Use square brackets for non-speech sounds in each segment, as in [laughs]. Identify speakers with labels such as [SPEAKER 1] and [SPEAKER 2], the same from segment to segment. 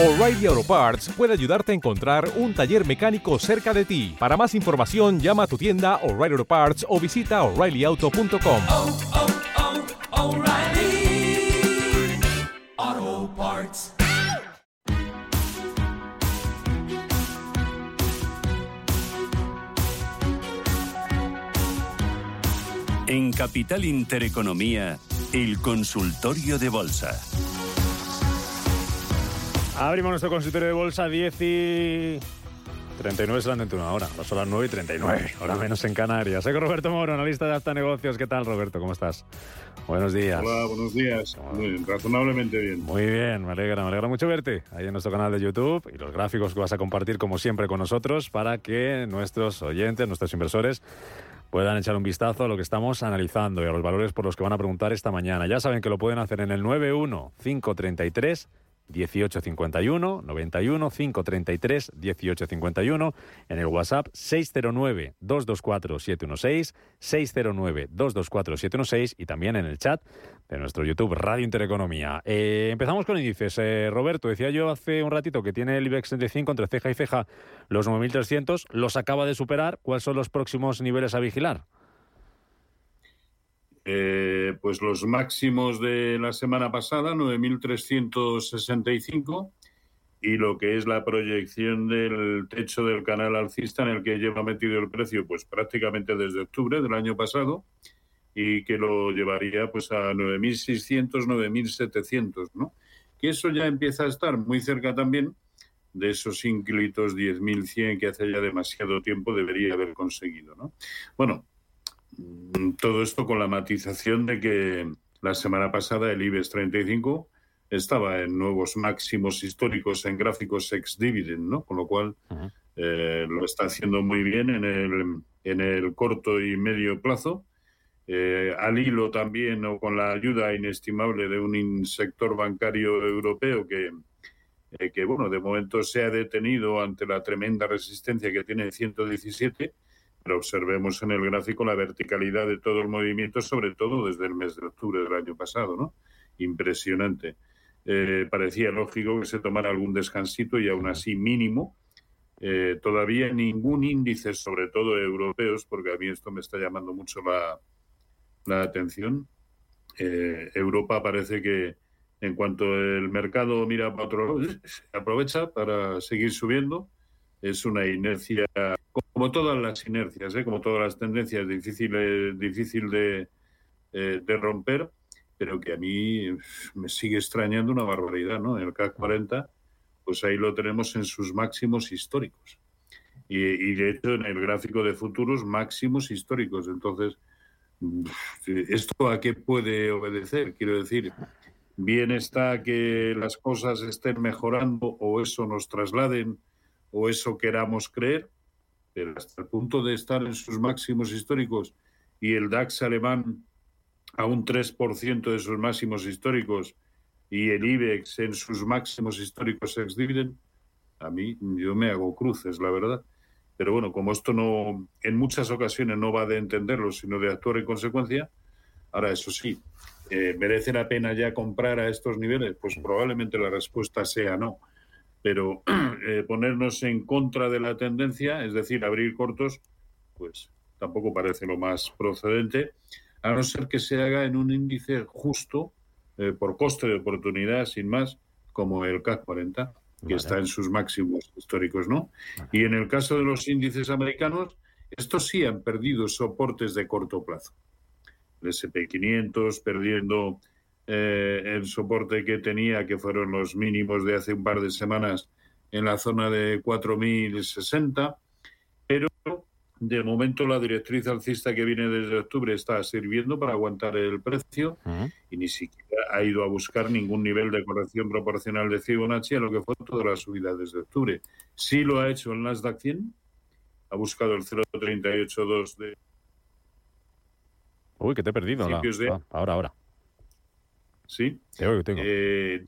[SPEAKER 1] O'Reilly Auto Parts puede ayudarte a encontrar un taller mecánico cerca de ti. Para más información, llama a tu tienda O'Reilly Auto Parts o visita oreillyauto.com.
[SPEAKER 2] oh, oh, Parts.
[SPEAKER 3] En Capital Intereconomía, el consultorio de bolsa.
[SPEAKER 4] Abrimos nuestro consultorio de bolsa 10 y... 39 serán dentro de una hora. Ahora son las 9 y 39, hora menos en Canarias. Soy con Roberto Moro, analista de Alta Negocios. ¿Qué tal, Roberto? ¿Cómo estás? Buenos días.
[SPEAKER 5] Hola, buenos días. Muy bien, razonablemente bien.
[SPEAKER 4] Muy bien, me alegra, me alegra mucho verte ahí en nuestro canal de YouTube y los gráficos que vas a compartir como siempre con nosotros para que nuestros oyentes, nuestros inversores puedan echar un vistazo a lo que estamos analizando y a los valores por los que van a preguntar esta mañana. Ya saben que lo pueden hacer en el 91 533 1851 91 533 1851 en el WhatsApp 609 224 716 609 224 716 y también en el chat de nuestro YouTube Radio Intereconomía. Eh, empezamos con índices. Eh, Roberto, decía yo hace un ratito que tiene el IBEX 35 entre ceja y ceja los 9.300, los acaba de superar. ¿Cuáles son los próximos niveles a vigilar?
[SPEAKER 5] Eh, pues los máximos de la semana pasada, 9.365, y lo que es la proyección del techo del canal alcista en el que lleva metido el precio, pues prácticamente desde octubre del año pasado, y que lo llevaría pues a 9.600, 9.700, ¿no? Que eso ya empieza a estar muy cerca también de esos ínclitos 10.100 que hace ya demasiado tiempo debería haber conseguido, ¿no? Bueno, todo esto con la matización de que la semana pasada el IBEX 35 estaba en nuevos máximos históricos en gráficos ex-dividend, ¿no? Con lo cual eh, lo está haciendo muy bien en el, en el corto y medio plazo. Eh, al hilo también o con la ayuda inestimable de un sector bancario europeo que, eh, que, bueno, de momento se ha detenido ante la tremenda resistencia que tiene 117 pero observemos en el gráfico la verticalidad de todo el movimiento, sobre todo desde el mes de octubre del año pasado, ¿no? Impresionante. Eh, parecía lógico que se tomara algún descansito y aún así mínimo. Eh, todavía ningún índice, sobre todo europeos, porque a mí esto me está llamando mucho la, la atención. Eh, Europa parece que en cuanto el mercado mira para otro lado, [laughs] se aprovecha para seguir subiendo. Es una inercia como todas las inercias, ¿eh? como todas las tendencias, difícil, eh, de, eh, de, romper, pero que a mí me sigue extrañando una barbaridad, ¿no? El CAC 40, pues ahí lo tenemos en sus máximos históricos. Y, y de hecho, en el gráfico de futuros, máximos históricos. Entonces, ¿esto a qué puede obedecer? Quiero decir, bien está que las cosas estén mejorando o eso nos trasladen o eso queramos creer, pero hasta el punto de estar en sus máximos históricos y el DAX alemán a un 3% de sus máximos históricos y el IBEX en sus máximos históricos ex dividend, a mí yo me hago cruces, la verdad. Pero bueno, como esto no, en muchas ocasiones no va de entenderlo, sino de actuar en consecuencia, ahora eso sí, eh, ¿merece la pena ya comprar a estos niveles? Pues probablemente la respuesta sea no pero [clears throat] eh, ponernos en contra de la tendencia, es decir, abrir cortos, pues tampoco parece lo más procedente, a no ser que se haga en un índice justo eh, por coste de oportunidad, sin más, como el CAC 40, que vale. está en sus máximos históricos, ¿no? Y en el caso de los índices americanos, estos sí han perdido soportes de corto plazo. El SP500 perdiendo eh, el soporte que tenía, que fueron los mínimos de hace un par de semanas en la zona de 4.060, pero de momento la directriz alcista que viene desde octubre está sirviendo para aguantar el precio uh -huh. y ni siquiera ha ido a buscar ningún nivel de corrección proporcional de Fibonacci a lo que fue toda la subida desde octubre. Sí lo ha hecho el Nasdaq 100, ha buscado el 0.382 de...
[SPEAKER 4] Uy, que te he perdido. La...
[SPEAKER 5] De...
[SPEAKER 4] Ah, ahora, ahora.
[SPEAKER 5] ¿Sí?
[SPEAKER 4] Tengo.
[SPEAKER 5] Eh,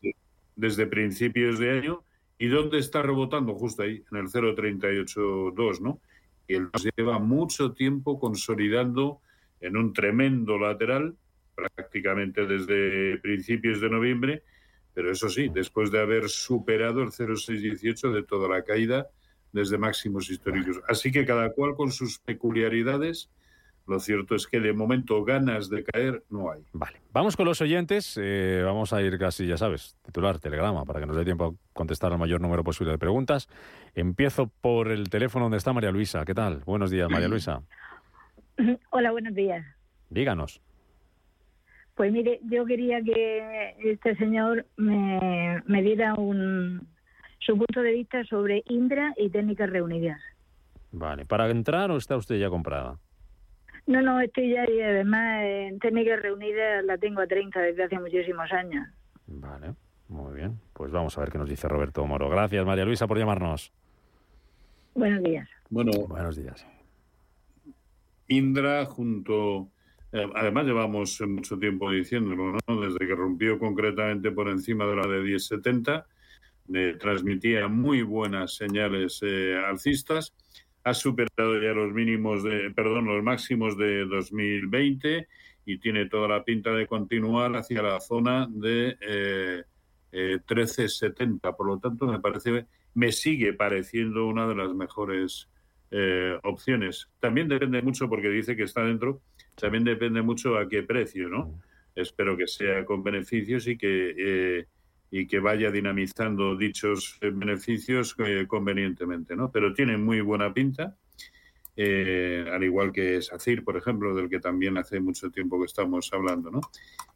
[SPEAKER 5] desde principios de año. ¿Y dónde está rebotando? Justo ahí, en el 0,382, ¿no? Y él lleva mucho tiempo consolidando en un tremendo lateral, prácticamente desde principios de noviembre, pero eso sí, después de haber superado el 0,618 de toda la caída desde máximos históricos. Así que cada cual con sus peculiaridades. Lo cierto es que de momento ganas de caer no hay.
[SPEAKER 4] Vale, vamos con los oyentes. Eh, vamos a ir casi, ya sabes, titular, telegrama, para que nos dé tiempo a contestar al mayor número posible de preguntas. Empiezo por el teléfono donde está María Luisa. ¿Qué tal? Buenos días, María [clears throat] Luisa.
[SPEAKER 6] Hola, buenos días.
[SPEAKER 4] Díganos.
[SPEAKER 6] Pues mire, yo quería que este señor me, me diera un, su punto de vista sobre Indra y técnicas reunidas.
[SPEAKER 4] Vale, ¿para entrar o está usted ya comprada?
[SPEAKER 6] No, no, estoy ya y además en técnicas reunidas la tengo a 30 desde hace muchísimos años.
[SPEAKER 4] Vale, muy bien. Pues vamos a ver qué nos dice Roberto Moro. Gracias, María Luisa, por llamarnos.
[SPEAKER 6] Buenos días.
[SPEAKER 5] Bueno,
[SPEAKER 4] Buenos días.
[SPEAKER 5] Indra junto... eh, además llevamos mucho tiempo diciéndolo, ¿no? Desde que rompió concretamente por encima de la de 1070, eh, transmitía muy buenas señales eh, alcistas, ha superado ya los mínimos de, perdón, los máximos de 2020 y tiene toda la pinta de continuar hacia la zona de eh, eh, 1370. Por lo tanto, me parece, me sigue pareciendo una de las mejores eh, opciones. También depende mucho, porque dice que está dentro, también depende mucho a qué precio, ¿no? Espero que sea con beneficios y que, eh, y que vaya dinamizando dichos eh, beneficios eh, convenientemente, ¿no? Pero tiene muy buena pinta, eh, al igual que SACIR, por ejemplo, del que también hace mucho tiempo que estamos hablando, ¿no?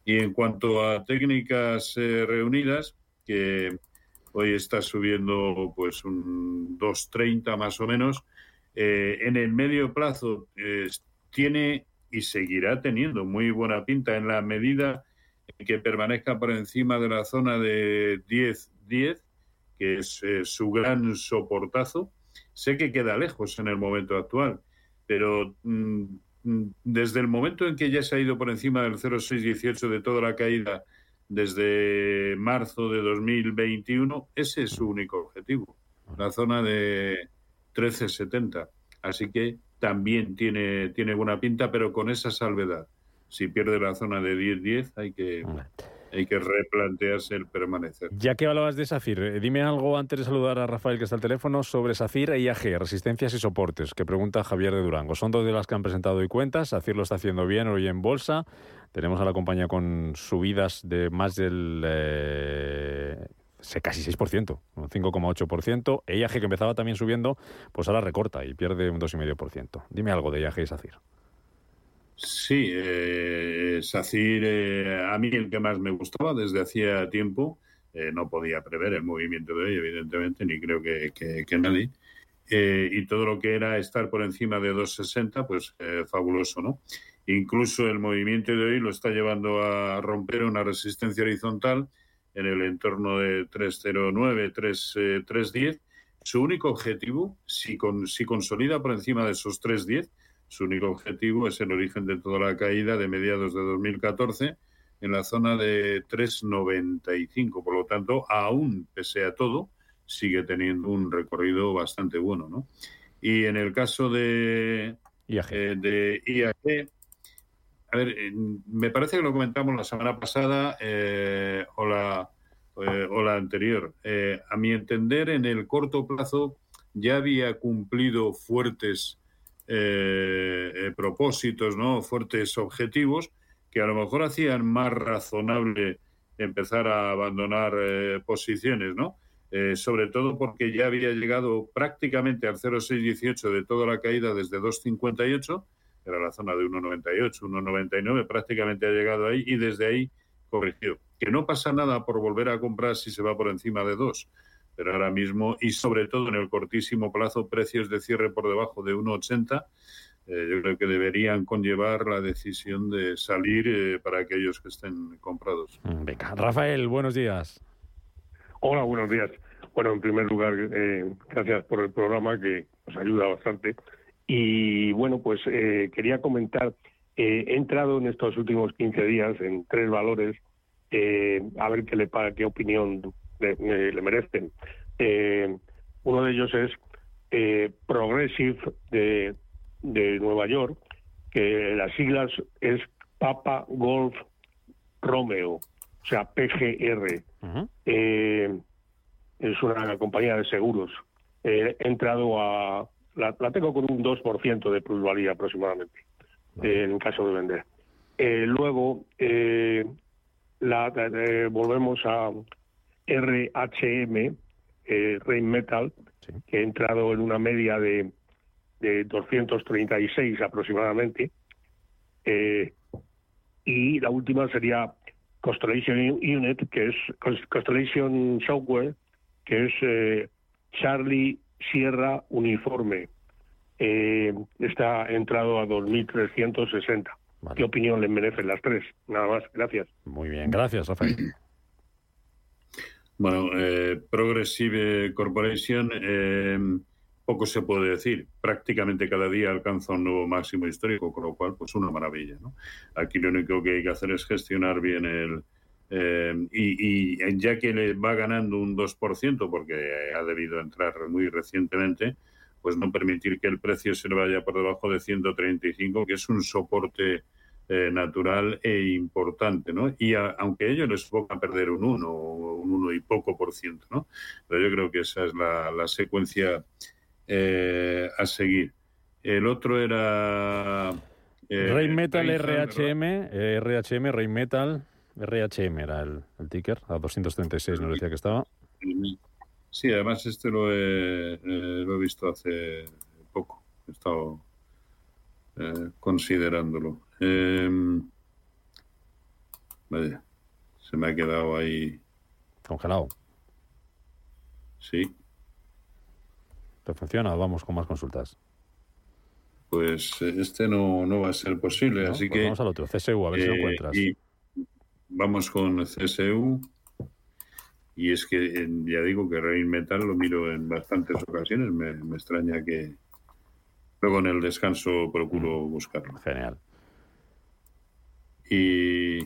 [SPEAKER 5] Y en cuanto a técnicas reunidas, que hoy está subiendo pues un 2.30 más o menos, en el medio plazo tiene y seguirá teniendo muy buena pinta en la medida que permanezca por encima de la zona de 10-10, que es eh, su gran soportazo. Sé que queda lejos en el momento actual, pero mm, mm, desde el momento en que ya se ha ido por encima del 0,618 de toda la caída desde marzo de 2021, ese es su único objetivo, la zona de 1370. Así que también tiene, tiene buena pinta, pero con esa salvedad. Si pierde la zona de 10-10, hay que, hay que replantearse el permanecer.
[SPEAKER 4] Ya que hablabas de SACIR, eh, dime algo antes de saludar a Rafael que está al teléfono sobre SACIR e IAG, resistencias y soportes, que pregunta Javier de Durango. Son dos de las que han presentado hoy cuentas. SACIR lo está haciendo bien hoy en bolsa. Tenemos a la compañía con subidas de más del eh, se- casi 6%, un 5,8%. E IAG, que empezaba también subiendo, pues ahora recorta y pierde un 2,5%. Dime algo de IAG y SACIR.
[SPEAKER 5] Sí, eh, SACIR, eh, a mí el que más me gustaba desde hacía tiempo, eh, no podía prever el movimiento de hoy, evidentemente, ni creo que, que- que nadie. Eh, y todo lo que era estar por encima de 2,60, pues eh, fabuloso, ¿no? Incluso el movimiento de hoy lo está llevando a romper una resistencia horizontal en el entorno de 309, 3, eh, 310. Su único objetivo, si, con, si consolida por encima de esos 310, su único objetivo es el origen de toda la caída de mediados de 2014 en la zona de 395. Por lo tanto, aún pese a todo, sigue teniendo un recorrido bastante bueno. ¿no? Y en el caso de,
[SPEAKER 4] IAG.
[SPEAKER 5] eh, de IAG, a ver, eh, me parece que lo comentamos la semana pasada eh, o, la, eh, o la anterior. A mi entender, en el corto plazo ya había cumplido fuertes eh, eh, propósitos, ¿no? fuertes objetivos que a lo mejor hacían más razonable empezar a abandonar eh, posiciones, ¿no? Eh, sobre todo porque ya había llegado prácticamente al 0,618 de toda la caída desde 2,58, era la zona de 1,98, 1,99, prácticamente ha llegado ahí y desde ahí corrigió. Que no pasa nada por volver a comprar si se va por encima de 2, pero ahora mismo y sobre todo en el cortísimo plazo, precios de cierre por debajo de 1,80, eh, yo creo que deberían conllevar la decisión de salir eh, para aquellos que estén comprados.
[SPEAKER 4] Mm, Venga, Rafael, buenos días.
[SPEAKER 7] Hola, buenos días. Bueno, en primer lugar, eh, gracias por el programa que nos ayuda bastante. Y bueno, pues eh, quería comentar, eh, he entrado en estos últimos 15 días en tres valores, eh, a ver qué le qué opinión le, me- le merecen. Eh, uno de ellos es eh, Progressive de, de Nueva York, que las siglas es Papa Golf Romeo. o sea, PGR. Eh, es una compañía de seguros. Eh, he entrado a. La, la tengo con un 2% de plusvalía aproximadamente, eh, en caso de vender. Luego, eh, la, volvemos a RHM, eh, Rain Metal,
[SPEAKER 4] Sí.
[SPEAKER 7] que he entrado en una media de, de 236 aproximadamente. Eh, y la última sería Constellation Unit, que es Cons- Constellation Software, que es eh, Charlie Sierra Uniforme. Eh, está entrado a 2.360.
[SPEAKER 4] Vale.
[SPEAKER 7] ¿Qué opinión le merecen las tres? Nada más, gracias.
[SPEAKER 4] Muy bien, gracias, Rafael.
[SPEAKER 5] Bueno, eh, Progressive Corporation, eh, poco se puede decir. Prácticamente cada día alcanza un nuevo máximo histórico, con lo cual, pues una maravilla. ¿no? Aquí lo único que hay que hacer es gestionar bien el. eh, y, ya que le va ganando un 2%, porque ha debido entrar muy recientemente, pues no permitir que el precio se le vaya por debajo de 135, que es un soporte eh, natural e importante, ¿no? Y a- aunque ellos les provoca perder un 1 o un 1 y poco por ciento, ¿no? Pero yo creo que esa es la, la secuencia eh, a seguir. El otro era... eh,
[SPEAKER 4] Rain Metal RHM, eh, RHM, Rain Metal, RHM era el, el ticker, a 236 nos decía que estaba.
[SPEAKER 5] Sí, además este lo he, eh, lo he visto hace poco. He estado eh, considerándolo. Eh, vaya, se me ha quedado ahí.
[SPEAKER 4] Congelado.
[SPEAKER 5] Sí,
[SPEAKER 4] ¿Te funciona? Vamos con más consultas.
[SPEAKER 5] pues eh, este no, no va a ser posible.
[SPEAKER 4] ¿no?
[SPEAKER 5] Así
[SPEAKER 4] Pues
[SPEAKER 5] que
[SPEAKER 4] Vamos al otro, CSU, a ver si lo
[SPEAKER 5] Eh,
[SPEAKER 4] encuentras.
[SPEAKER 5] y vamos con CSU. Y es que ya digo que Rain Metal lo miro en bastantes ocasiones. Me, me extraña que luego en el descanso procuro buscarlo.
[SPEAKER 4] Genial.
[SPEAKER 5] Y,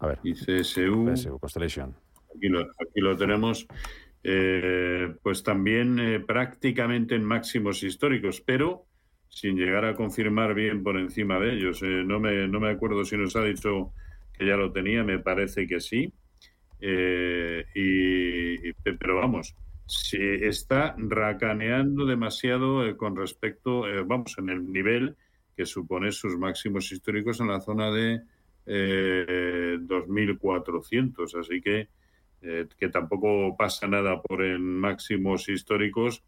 [SPEAKER 4] A ver,
[SPEAKER 5] y CSU,
[SPEAKER 4] CSU, Constellation.
[SPEAKER 5] aquí lo, aquí lo tenemos, eh, pues también eh, prácticamente en máximos históricos, pero sin llegar a confirmar bien por encima de ellos. Eh, no, me, no me acuerdo si nos ha dicho que ya lo tenía, me parece que sí. Eh, y, y- pero vamos, se está racaneando demasiado eh, con respecto, eh, vamos, en el nivel que supone sus máximos históricos en la zona de eh, 2.400. Así que, eh, que tampoco pasa nada por en máximos históricos,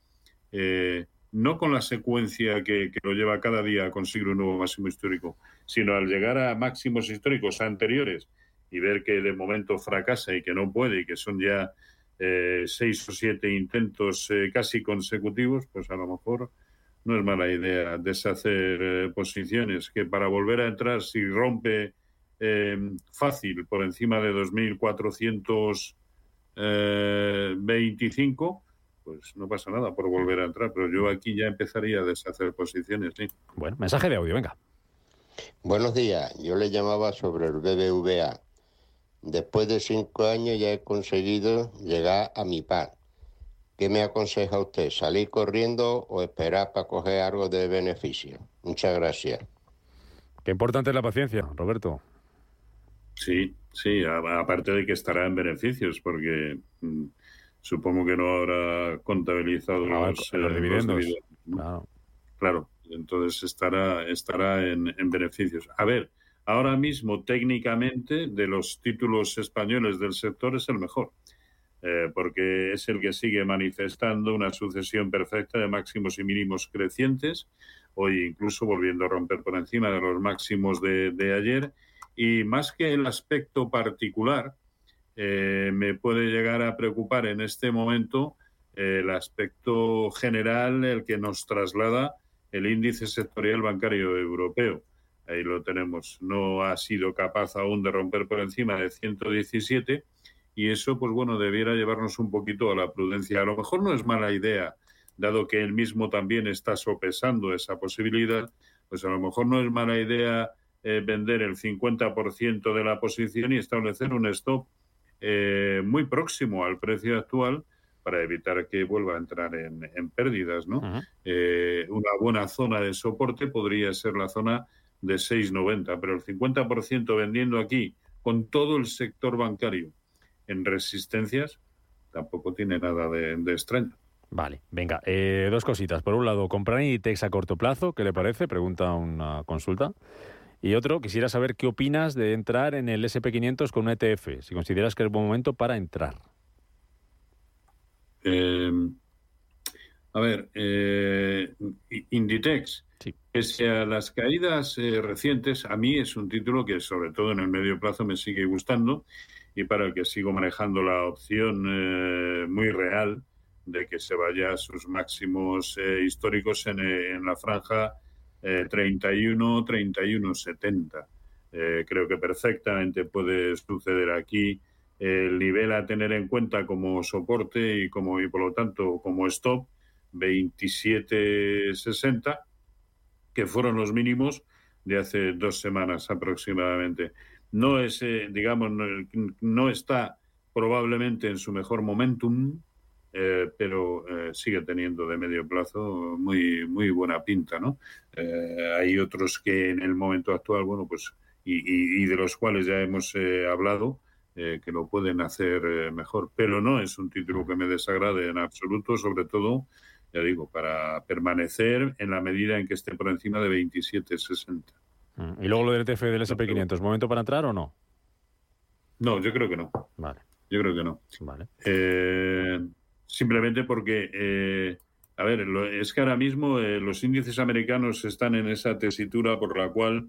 [SPEAKER 5] eh, no con la secuencia que, que lo lleva cada día a conseguir un nuevo máximo histórico, sino al llegar a máximos históricos anteriores y ver que de momento fracasa y que no puede y que son ya eh, seis o siete intentos eh, casi consecutivos, pues a lo mejor no es mala idea deshacer eh, posiciones, que para volver a entrar, si rompe eh, fácil por encima de 2.425, pues no pasa nada por volver a entrar, pero yo aquí ya empezaría a deshacer posiciones, sí.
[SPEAKER 4] Bueno, mensaje de audio, venga.
[SPEAKER 8] Buenos días, yo le llamaba sobre el BBVA. Después de cinco años ya he conseguido llegar a mi par. ¿Qué me aconseja usted? ¿Salir corriendo o esperar para coger algo de beneficio? Muchas gracias.
[SPEAKER 4] Qué importante es la paciencia, Roberto.
[SPEAKER 5] Sí, sí, aparte de que estará en beneficios, porque mm, supongo que no habrá contabilizado
[SPEAKER 4] Ah,
[SPEAKER 5] los,
[SPEAKER 4] los
[SPEAKER 5] eh,
[SPEAKER 4] dividendos.
[SPEAKER 5] ¿no?
[SPEAKER 4] Claro.
[SPEAKER 5] Claro, entonces estará, estará en, en beneficios. A ver, ahora mismo técnicamente de los títulos españoles del sector es el mejor, eh, porque es el que sigue manifestando una sucesión perfecta de máximos y mínimos crecientes, hoy incluso volviendo a romper por encima de los máximos de, ayer, y más que el aspecto particular, eh, me puede llegar a preocupar en este momento eh, el aspecto general, el que nos traslada el índice sectorial bancario europeo. Ahí lo tenemos. No ha sido capaz aún de romper por encima de 117 y eso, pues bueno, debiera llevarnos un poquito a la prudencia. A lo mejor no es mala idea, dado que él mismo también está sopesando esa posibilidad, pues a lo mejor no es mala idea eh, vender el 50% de la posición y establecer un stop eh, muy próximo al precio actual para evitar que vuelva a entrar en, en pérdidas, ¿no? Eh, una buena zona de soporte podría ser la zona de 6,90, pero el 50% vendiendo aquí con todo el sector bancario en resistencias, tampoco tiene nada de, de extraño.
[SPEAKER 4] Vale, venga, eh, dos cositas. Por un lado, comprar Inditex a corto plazo, ¿qué le parece? Pregunta una consulta. Y otro, quisiera saber qué opinas de entrar en el SP500 con un ETF, si consideras que es buen momento para entrar.
[SPEAKER 5] Eh, a ver, eh, Inditex,
[SPEAKER 4] Sí.
[SPEAKER 5] Pese a las caídas eh, recientes, a mí es un título que sobre todo en el medio plazo me sigue gustando y para el que sigo manejando la opción eh, muy real de que se vaya a sus máximos eh, históricos en, eh, en la franja eh, 31, 31, 70. Eh, creo que perfectamente puede suceder aquí el nivel a tener en cuenta como soporte y como y por lo tanto como stop 27.60 que fueron los mínimos de hace dos semanas aproximadamente. No es, eh, digamos, no, está probablemente en su mejor momentum, eh, pero eh, sigue teniendo de medio plazo muy muy buena pinta, ¿no? Eh, hay otros que en el momento actual, bueno, pues y, y- y de los cuales ya hemos eh, hablado, que lo pueden hacer mejor, pero no es un título que me desagrade en absoluto, sobre todo, ya digo, para permanecer en la medida en que esté por encima de 27,60.
[SPEAKER 4] Mm, Y luego lo del ETF del SP500, ¿momento para entrar o no?
[SPEAKER 5] No, yo creo que no.
[SPEAKER 4] Vale,
[SPEAKER 5] Yo creo que no.
[SPEAKER 4] vale.
[SPEAKER 5] Eh, simplemente porque, eh, a ver, lo- es que ahora mismo eh, los índices americanos están en esa tesitura por la cual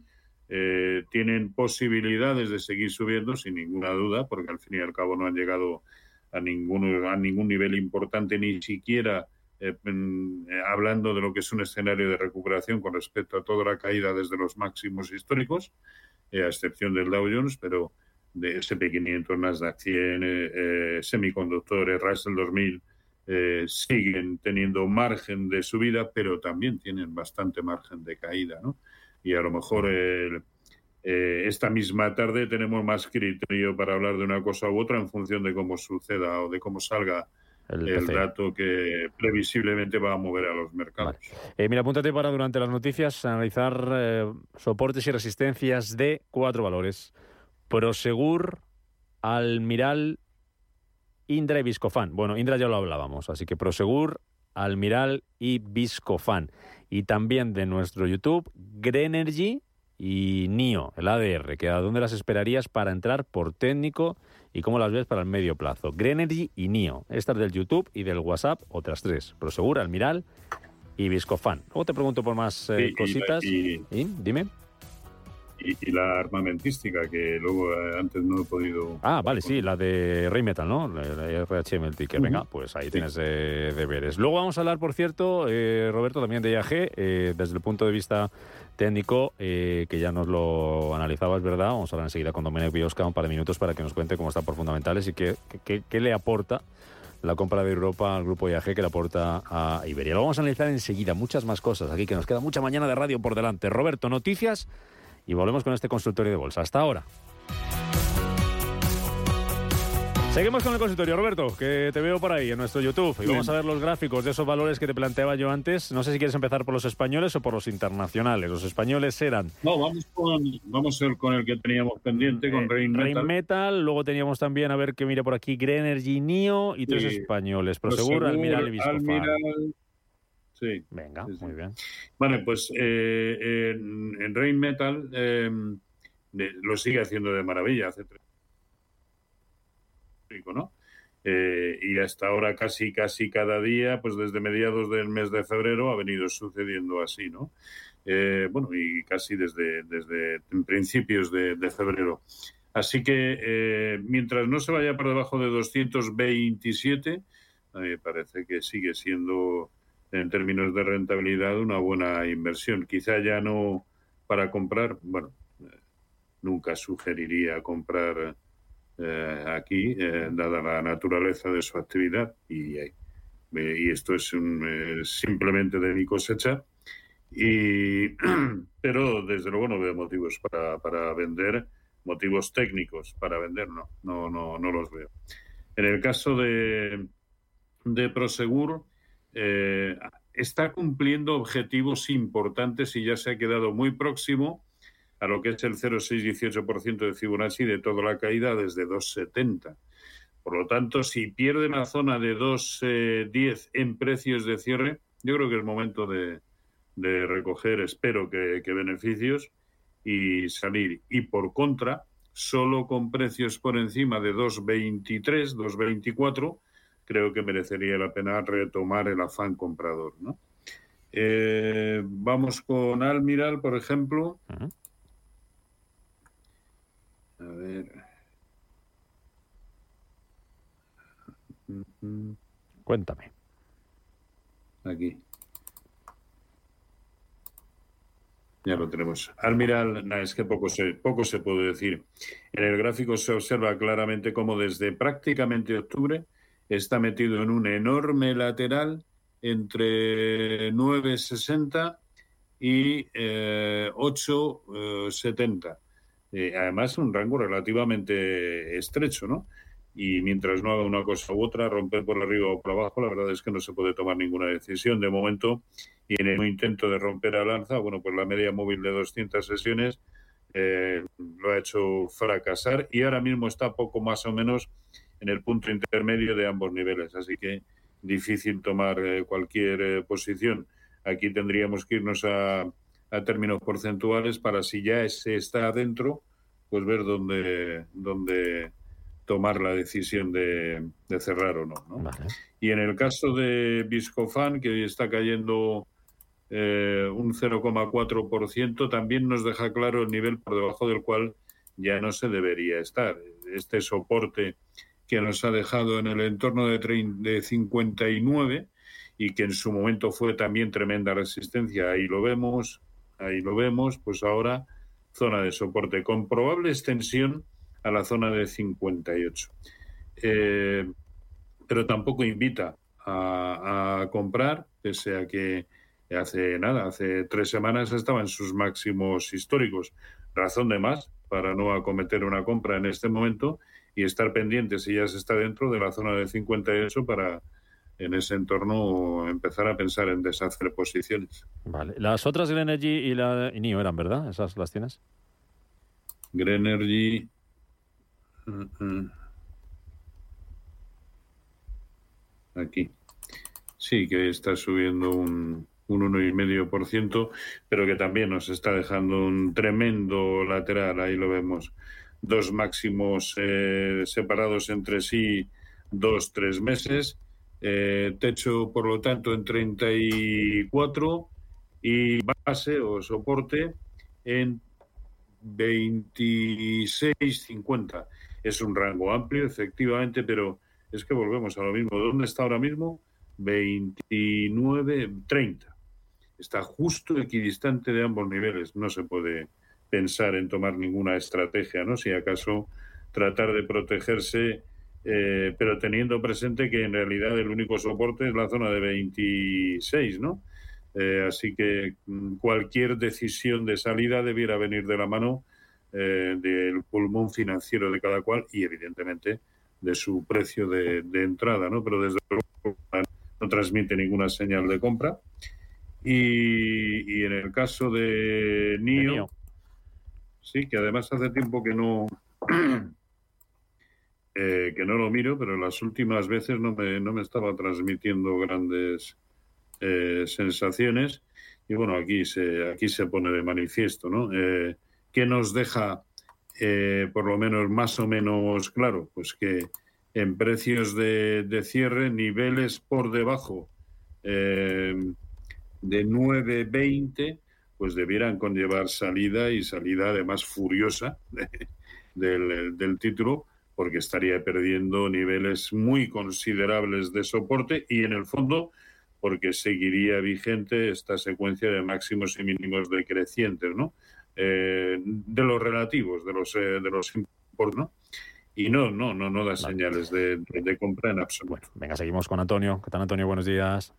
[SPEAKER 5] eh, tienen posibilidades de seguir subiendo sin ninguna duda, porque al fin y al cabo no han llegado a ningún, a ningún nivel importante, ni siquiera eh, eh, hablando de lo que es un escenario de recuperación con respecto a toda la caída desde los máximos históricos, eh, a excepción del Dow Jones, pero de SP500, Nasdaq 100, eh, eh, semiconductores, Russell 2000, eh, siguen teniendo margen de subida, pero también tienen bastante margen de caída, ¿no? Y a lo mejor el- eh, esta misma tarde tenemos más criterio para hablar de una cosa u otra en función de cómo suceda o de cómo salga
[SPEAKER 4] El
[SPEAKER 5] dato que previsiblemente va a mover a los mercados.
[SPEAKER 4] Eh, mira, apúntate para durante las noticias analizar eh, soportes y resistencias de cuatro valores. Prosegur, Almiral, Indra y Viscofan. Bueno, Indra ya lo hablábamos, así que Prosegur, Almiral y Viscofan. Y también de nuestro YouTube, Grenergy y NIO, el ADR, que a dónde las esperarías para entrar por técnico y cómo las ves para el medio plazo. Grenergy y NIO. Estas del YouTube y del WhatsApp, otras tres. Prosegur, Almiral y Viscofan. Luego te pregunto por más eh,
[SPEAKER 5] Sí, y
[SPEAKER 4] cositas.
[SPEAKER 5] y-
[SPEAKER 4] ¿Y? Dime.
[SPEAKER 5] Y, y la armamentística, que luego eh, antes no he podido...
[SPEAKER 4] Ah, vale, sí, la de Rheinmetall, ¿no? La la RHM, el ticket. Venga, pues ahí tienes eh, deberes. Luego vamos a hablar, por cierto, eh, Roberto, también de IAG, eh, desde el punto de vista técnico, eh, que ya nos lo analizabas, ¿verdad? Vamos a hablar enseguida con Domenech Biosca un par de minutos para que nos cuente cómo está por fundamentales y qué, qué- qué le aporta la compra de Europa al grupo IAG que le aporta a Iberia. Lo vamos a analizar enseguida, muchas más cosas aquí, que nos queda mucha mañana de radio por delante. Roberto, noticias y volvemos con este consultorio de bolsa. Hasta ahora. Seguimos con el consultorio, Roberto, que te veo por ahí en nuestro YouTube. Y vamos a ver los gráficos de esos valores que te planteaba yo antes. No sé si quieres empezar por los españoles o por los internacionales. Los españoles eran
[SPEAKER 5] No, vamos con, vamos con el que teníamos pendiente, con Rain Metal.
[SPEAKER 4] Rheinmetall, luego teníamos también, a ver que mire por aquí, Grenergy, NIO y tres
[SPEAKER 5] Sí.
[SPEAKER 4] españoles.
[SPEAKER 5] Prosegur,
[SPEAKER 4] Almiral y Viscofan.
[SPEAKER 5] Almiral. Sí.
[SPEAKER 4] Venga,
[SPEAKER 5] Sí, sí.
[SPEAKER 4] muy bien.
[SPEAKER 5] Vale, pues eh, en, en Rain Metal eh, de- lo sigue haciendo de maravilla. Hace tres ¿no? Eh, y hasta ahora casi casi cada día, pues desde mediados del mes de febrero ha venido sucediendo así, ¿no? Eh, bueno, y casi desde, desde principios de, de febrero. Así que eh, mientras no se vaya por debajo de 227, a mí me parece que sigue siendo en términos de rentabilidad una buena inversión. Quizá ya no para comprar, bueno, nunca sugeriría comprar eh, aquí, eh, dada la naturaleza de su actividad, y, eh, esto es simplemente de mi cosecha. Y, [clears throat] pero desde luego no veo motivos para, para vender, motivos técnicos para vender, no, no, no, no los veo. En el caso de, de Prosegur, eh, está cumpliendo objetivos importantes y ya se ha quedado muy próximo a lo que es el 0,618% de Fibonacci de toda la caída desde 2,70. Por lo tanto, si pierde la zona de 2,10 en precios de cierre, yo creo que es momento de, de recoger, espero que, que beneficios y salir. Y por contra, solo con precios por encima de 2,23, 2,24, creo que merecería la pena retomar el afán comprador. ¿no? Eh, vamos con Almiral, por ejemplo. A ver.
[SPEAKER 4] Cuéntame.
[SPEAKER 5] Aquí. Ya lo tenemos. Almiral, nah, es que poco se, poco se puede decir. En el gráfico se observa claramente cómo desde prácticamente octubre está metido en un enorme lateral entre 9,60 y eh, 8,70. Eh, además, un rango relativamente estrecho, ¿no? Y mientras no haga una cosa u otra, romper por arriba o por abajo, la verdad es que no se puede tomar ninguna decisión. De momento, y en el intento de romper al alza, bueno, pues la media móvil de 200 sesiones eh, lo ha hecho fracasar y ahora mismo está poco más o menos en el punto intermedio de ambos niveles. Así que difícil tomar eh, cualquier eh, posición. Aquí tendríamos que irnos a, a, términos porcentuales para si ya se está adentro, pues ver dónde, dónde tomar la decisión de, de cerrar o no. ¿no?
[SPEAKER 4] Vale.
[SPEAKER 5] Y en el caso de Viscofan, que hoy está cayendo eh, un 0,4%, también nos deja claro el nivel por debajo del cual ya no se debería estar. Este soporte que nos ha dejado en el entorno de, 30, de 59 y que en su momento fue también tremenda resistencia, ahí lo vemos, ahí lo vemos, pues ahora zona de soporte con probable extensión a la zona de 58. Eh, pero tampoco invita a, a, comprar, pese a que hace nada, hace tres semanas estaba en sus máximos históricos. Razón de más para no acometer una compra en este momento y estar pendiente si ya se está dentro de la zona de 58 para en ese entorno empezar a pensar en deshacer posiciones.
[SPEAKER 4] Vale. Las otras Greenergy y la y NIO eran, ¿verdad? ¿Esas las tienes?
[SPEAKER 5] Greenergy Uh -uh. Aquí. Sí, que está subiendo un, un 1,5%, pero que también nos está dejando un tremendo lateral. Ahí lo vemos. Dos máximos eh, separados entre sí, dos, tres meses. Eh, techo, por lo tanto, en 34 y base o soporte en 26,50 es un rango amplio, efectivamente, pero es que volvemos a lo mismo. ¿Dónde está ahora mismo? 29, 30. Está justo equidistante de ambos niveles. No se puede pensar en tomar ninguna estrategia, ¿no? Si acaso tratar de protegerse, eh, pero teniendo presente que en realidad el único soporte es la zona de 26, ¿no? Eh, así que mm, cualquier decisión de salida debiera venir de la mano eh, del pulmón financiero de cada cual y evidentemente de su precio de, entrada, ¿no? Pero desde luego no transmite ninguna señal de compra. Y, y en el caso de NIO, sí, que además hace tiempo que no [clears throat] eh, que no lo miro, pero las últimas veces no me, no me estaba transmitiendo grandes eh, sensaciones. Y bueno, aquí se, aquí se pone de manifiesto, ¿no? Eh, que nos deja, eh, por lo menos más o menos claro, pues que en precios de, de cierre, niveles por debajo eh, de 9,20, pues debieran conllevar salida y salida además furiosa de, del, del título, porque estaría perdiendo niveles muy considerables de soporte y en el fondo porque seguiría vigente esta secuencia de máximos y mínimos decrecientes, ¿no? Eh, de los relativos, de los eh, de los imports, ¿no? Y no, no, no, no da
[SPEAKER 4] Vale.
[SPEAKER 5] señales de, de, de compra en absoluto.
[SPEAKER 4] Venga, seguimos con Antonio. ¿Qué tal, Antonio? Buenos días.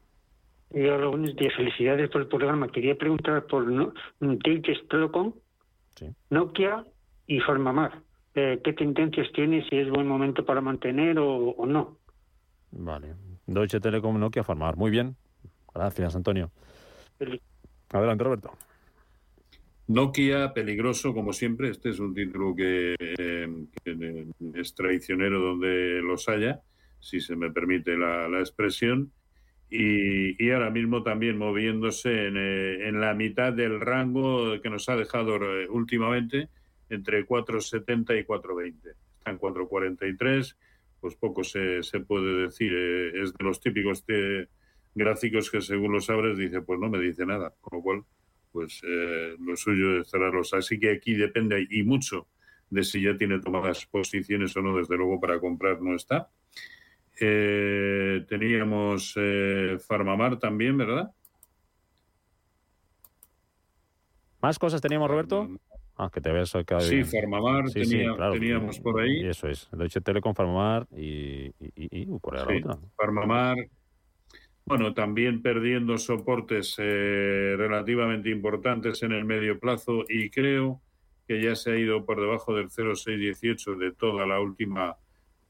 [SPEAKER 9] Y hola, buenos días. Felicidades por el programa. Quería preguntar por no, Deutsche Telecom,
[SPEAKER 4] Sí.
[SPEAKER 9] Nokia y Farmamar. Eh, ¿Qué tendencias tiene? Si es buen momento para mantener o, o no.
[SPEAKER 4] Vale. Deutsche Telekom, Nokia, Farmar. Muy bien. Gracias, Antonio.
[SPEAKER 9] Feliz-
[SPEAKER 4] Adelante, Roberto.
[SPEAKER 5] Nokia, peligroso como siempre. Este es un título que, eh, que es traicionero donde los haya, si se me permite la, la expresión. Y, y, ahora mismo también moviéndose en, eh, en, la mitad del rango que nos ha dejado eh, últimamente entre 4,70 y 4,20. Está en 4,43, pues poco se, se puede decir. Eh, es de los típicos de gráficos que según los abres dice, pues no me dice nada. Con lo cual, pues eh, lo suyo es cerrarlos. Así que aquí depende y mucho de si ya tiene tomadas posiciones o no. Desde luego para comprar no está. Eh, teníamos eh, Farmamar también, ¿verdad?
[SPEAKER 4] ¿Más cosas teníamos, Roberto? Ah, que te ves cada
[SPEAKER 5] Sí, Farmamar
[SPEAKER 4] sí,
[SPEAKER 5] tenía,
[SPEAKER 4] sí, claro.
[SPEAKER 5] teníamos por ahí.
[SPEAKER 4] Y eso es. Deutsche Telekom, Farmamar y, y, y, y ¿cuál era
[SPEAKER 5] Sí,
[SPEAKER 4] la otra?
[SPEAKER 5] Farmamar. Bueno, también perdiendo soportes eh, relativamente importantes en el medio plazo y creo que ya se ha ido por debajo del 0,618 de toda la última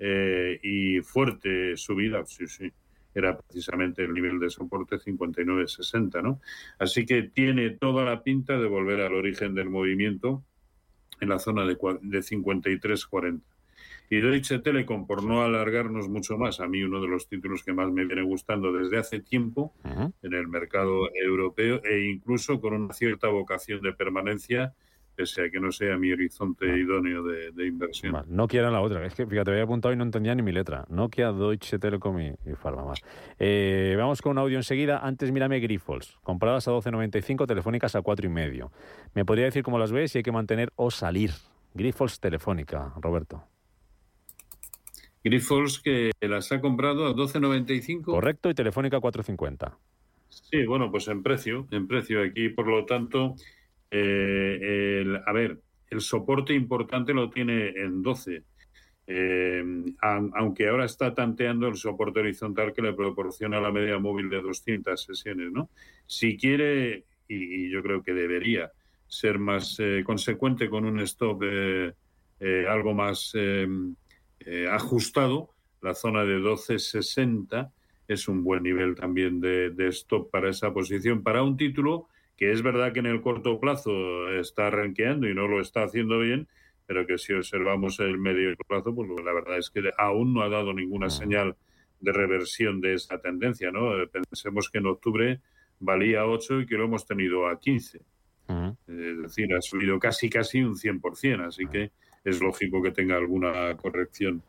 [SPEAKER 5] eh, y fuerte subida. Sí, sí, era precisamente el nivel de soporte 59,60, ¿no? Así que tiene toda la pinta de volver al origen del movimiento en la zona de, de 53,40. Y Deutsche Telekom, por no alargarnos mucho más, a mí uno de los títulos que más me viene gustando desde hace tiempo en el mercado europeo e incluso con una cierta vocación de permanencia, pese a que no sea mi horizonte idóneo de, de inversión.
[SPEAKER 4] Vale, Nokia era la otra. Es que, fíjate, había apuntado y no entendía ni mi letra. Nokia, Deutsche Telekom y, y Farmamar. Eh, vamos con un audio enseguida. Antes mírame Grifols. Compradas a 12.95, telefónicas a 4,5. ¿Me podría decir cómo las ves si hay que mantener o salir? Grifols Telefónica, Roberto.
[SPEAKER 5] Grifols que las ha comprado a 12.95.
[SPEAKER 4] Correcto, y Telefónica 4,50.
[SPEAKER 5] Sí, bueno, pues en precio, en precio aquí, por lo tanto, eh, a ver, el soporte importante lo tiene en 12. Eh, aunque ahora está tanteando el soporte horizontal que le proporciona la media móvil de 200 sesiones, ¿no? Si quiere, y, yo creo que debería ser más eh, consecuente con un stop algo más ajustado, la zona de 12.60 es un buen nivel también de stop para esa posición, para un título que es verdad que en el corto plazo está ranqueando y no lo está haciendo bien, pero que si observamos el medio plazo, pues la verdad es que aún no ha dado ninguna señal de reversión de esa tendencia, ¿no? Eh, Pensemos que en octubre valía 8 y que lo hemos tenido a 15.
[SPEAKER 4] Ujú.
[SPEAKER 5] Es decir, ha subido casi casi un 100%, así que es lógico que tenga alguna corrección.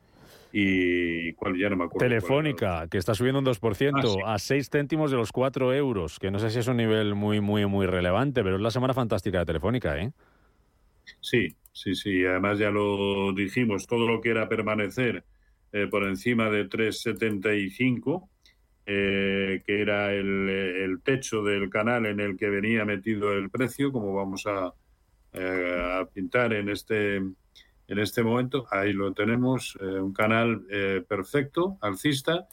[SPEAKER 5] Y cuál ya no me acuerdo.
[SPEAKER 4] Telefónica, que está subiendo un 2%
[SPEAKER 5] Ah, sí.
[SPEAKER 4] a 6 céntimos de los 4 euros, que no sé si es un nivel muy, muy, muy relevante, pero es la semana fantástica de Telefónica, ¿eh?
[SPEAKER 5] Sí, sí, sí. Además ya lo dijimos, todo lo que era permanecer eh, por encima de 3,75, eh, que era el, el techo del canal en el que venía metido el precio, como vamos a, eh, a pintar en este, en este momento. Ahí lo tenemos, eh, un canal eh, perfecto, alcista,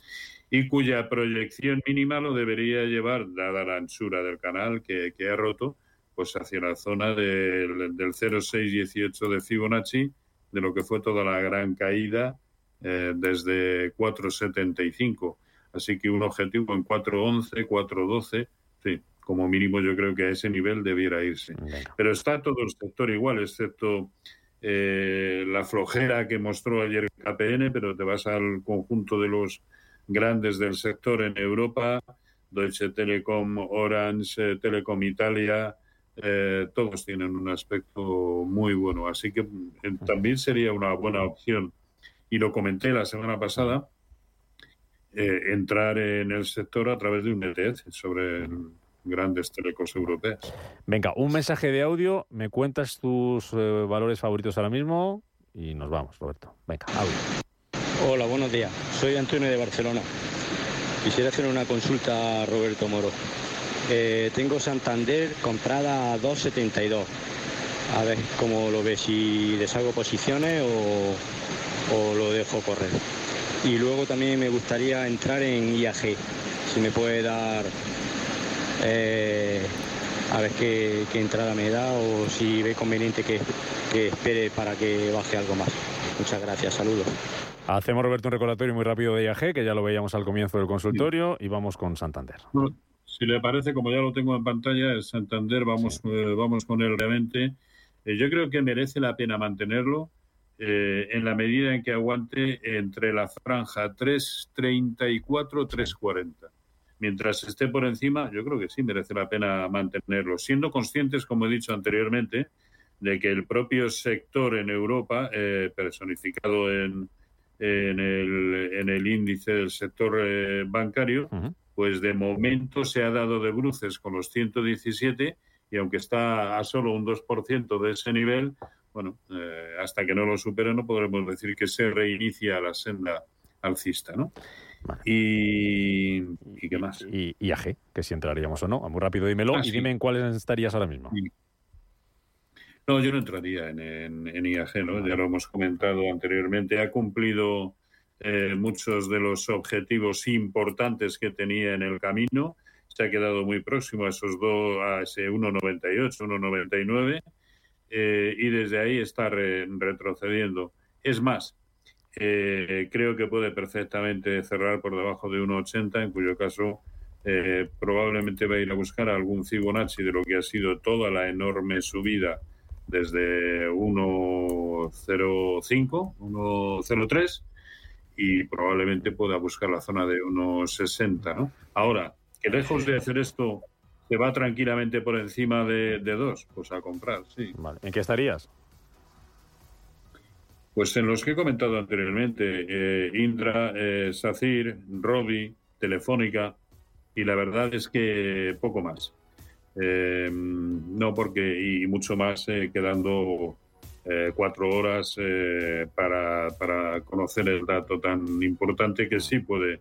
[SPEAKER 5] y cuya proyección mínima lo debería llevar, dada la anchura del canal que, que ha roto, pues hacia la zona del, del 0,618 de Fibonacci, de lo que fue toda la gran caída eh, desde 4,75. Así que un objetivo en 4,11, 4,12, sí, como mínimo yo creo que a ese nivel debiera irse. Pero está todo el sector igual, excepto eh, la flojera que mostró ayer KPN, pero te vas al conjunto de los grandes del sector en Europa, Deutsche Telekom, Orange, eh, Telecom Italia, eh, todos tienen un aspecto muy bueno. Así que eh, también sería una buena opción. Y lo comenté la semana pasada, eh, entrar en el sector a través de un ETF sobre grandes telecos europeas.
[SPEAKER 4] Venga, un mensaje de audio, me cuentas tus eh, valores favoritos ahora mismo y nos vamos, Roberto. Venga, audio.
[SPEAKER 10] Hola, buenos días. Soy Antonio de Barcelona. Quisiera hacer una consulta a Roberto Moro. Eh, tengo Santander comprada a 2,72. A ver cómo lo ves, si deshago posiciones o, o lo dejo correr. Y luego también me gustaría entrar en IAG, si me puede dar, eh, a ver qué, qué entrada me da o si ve conveniente que, que espere para que baje algo más. Muchas gracias, saludos.
[SPEAKER 4] Hacemos, Roberto, un recordatorio muy rápido de IAG, que ya lo veíamos al comienzo del consultorio, y vamos con Santander.
[SPEAKER 5] si le parece, como ya lo tengo en pantalla, el Santander, vamos, eh, vamos con él realmente. Eh, yo creo que merece la pena mantenerlo eh, en la medida en que aguante entre la franja 3.34 3.40. Mientras esté por encima, yo creo que sí merece la pena mantenerlo, siendo conscientes, como he dicho anteriormente, de que el propio sector en Europa, eh, personificado en, en, el, en el índice del sector eh, bancario, pues de momento se ha dado de bruces con los 117 y aunque está a solo un 2% de ese nivel, bueno, eh, hasta que no lo supere no podremos decir que se reinicia la senda alcista, ¿no? Y, y, qué más?
[SPEAKER 4] Y, y, AG, que si entraríamos o no. Muy rápido, dímelo
[SPEAKER 5] Ah,
[SPEAKER 4] y
[SPEAKER 5] sí.
[SPEAKER 4] dime en cuáles estarías ahora mismo.
[SPEAKER 5] No, yo no entraría en, en, en IAG, ¿no? Ya lo hemos comentado anteriormente. Ha cumplido eh, muchos de los objetivos importantes que tenía en el camino. Se ha quedado muy próximo a esos dos, a ese 1,98, 1,99 eh, y desde ahí está re- retrocediendo. Es más, eh, creo que puede perfectamente cerrar por debajo de 1,80, en cuyo caso eh, probablemente va a ir a buscar algún Fibonacci de lo que ha sido toda la enorme subida desde 1,05, 1,03 y probablemente pueda buscar la zona de 1,60. ¿no? Ahora, que lejos de hacer esto se va tranquilamente por encima de, de 2, pues a comprar, sí.
[SPEAKER 4] ¿En qué estarías?
[SPEAKER 5] Pues en los que he comentado anteriormente, eh, Indra, eh, SACIR, Robi, Telefónica, y la verdad es que poco más. Eh, no porque, y mucho más eh, quedando eh, cuatro horas eh, para, para conocer el dato tan importante que sí puede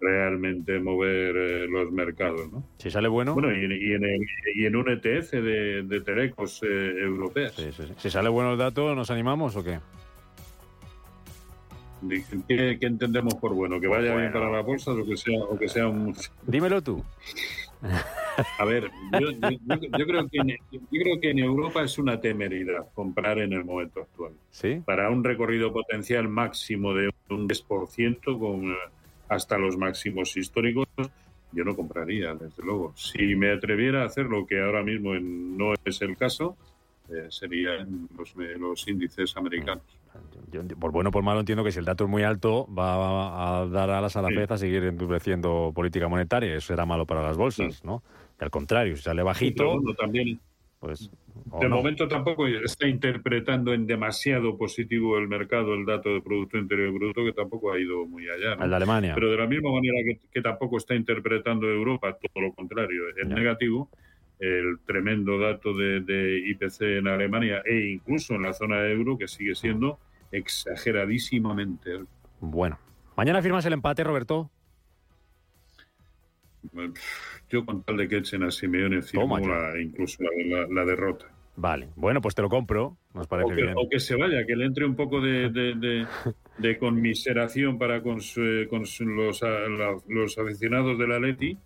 [SPEAKER 5] realmente mover los mercados. ¿no?
[SPEAKER 4] Si sale bueno.
[SPEAKER 5] Bueno, y, y en, el- y en un ETF de, de telecos eh, europeas.
[SPEAKER 4] Si sale bueno el dato, ¿nos animamos o qué?
[SPEAKER 5] ¿Qué, qué entendemos por bueno? ¿Que vaya bien para la bolsa o que sea, o que sea un... [laughs]
[SPEAKER 4] Dímelo tú.
[SPEAKER 5] A ver, yo, yo- yo- yo creo que en, yo creo que en Europa es una temeridad comprar en el momento actual.
[SPEAKER 4] ¿Sí?
[SPEAKER 5] Para un recorrido potencial máximo de un 10% con eh, hasta los máximos históricos, yo no compraría, desde luego. Si me atreviera a hacer lo que ahora mismo no es el caso, eh, serían los, eh, los índices americanos.
[SPEAKER 4] Yo, por bueno o por malo entiendo que si el dato es muy alto va a dar alas a la. Fed a seguir endureciendo política monetaria. Eso será malo para las bolsas, ¿no? Y al contrario, si sale bajito,
[SPEAKER 5] también
[SPEAKER 4] pues...
[SPEAKER 5] De
[SPEAKER 4] no.
[SPEAKER 5] momento tampoco está interpretando en demasiado positivo el mercado el dato de Producto Interior Bruto, que tampoco ha ido muy allá. ¿no?
[SPEAKER 4] El de Alemania.
[SPEAKER 5] Pero de la misma manera que, que tampoco está interpretando Europa, todo lo contrario, en negativo, el tremendo dato de, de IPC en Alemania e incluso en la zona euro, que sigue siendo exageradísimamente.
[SPEAKER 4] Bueno. Mañana firmas el empate, Roberto.
[SPEAKER 5] Yo con tal de que echen a Simeone firmo la, incluso la, la- la derrota.
[SPEAKER 4] Vale. Bueno, pues te lo compro. Nos parece
[SPEAKER 5] o que,
[SPEAKER 4] bien.
[SPEAKER 5] o que se vaya, que le entre un poco de, de- de- [laughs] de conmiseración para con, su- con su- los, a- la- los aficionados del Atleti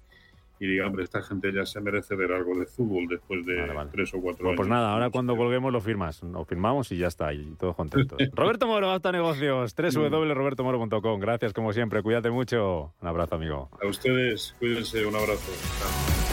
[SPEAKER 5] y diga, hombre, esta gente ya se merece ver algo de fútbol después de tres o cuatro
[SPEAKER 4] Bueno,
[SPEAKER 5] años.
[SPEAKER 4] pues nada, ahora cuando colguemos lo firmas. Lo firmamos y ya está, y todos contentos. [laughs] Roberto Moro, hasta negocios. www.robertomoro.com. Gracias como siempre, cuídate mucho. Un abrazo, amigo.
[SPEAKER 5] A ustedes, cuídense, un abrazo. Chao.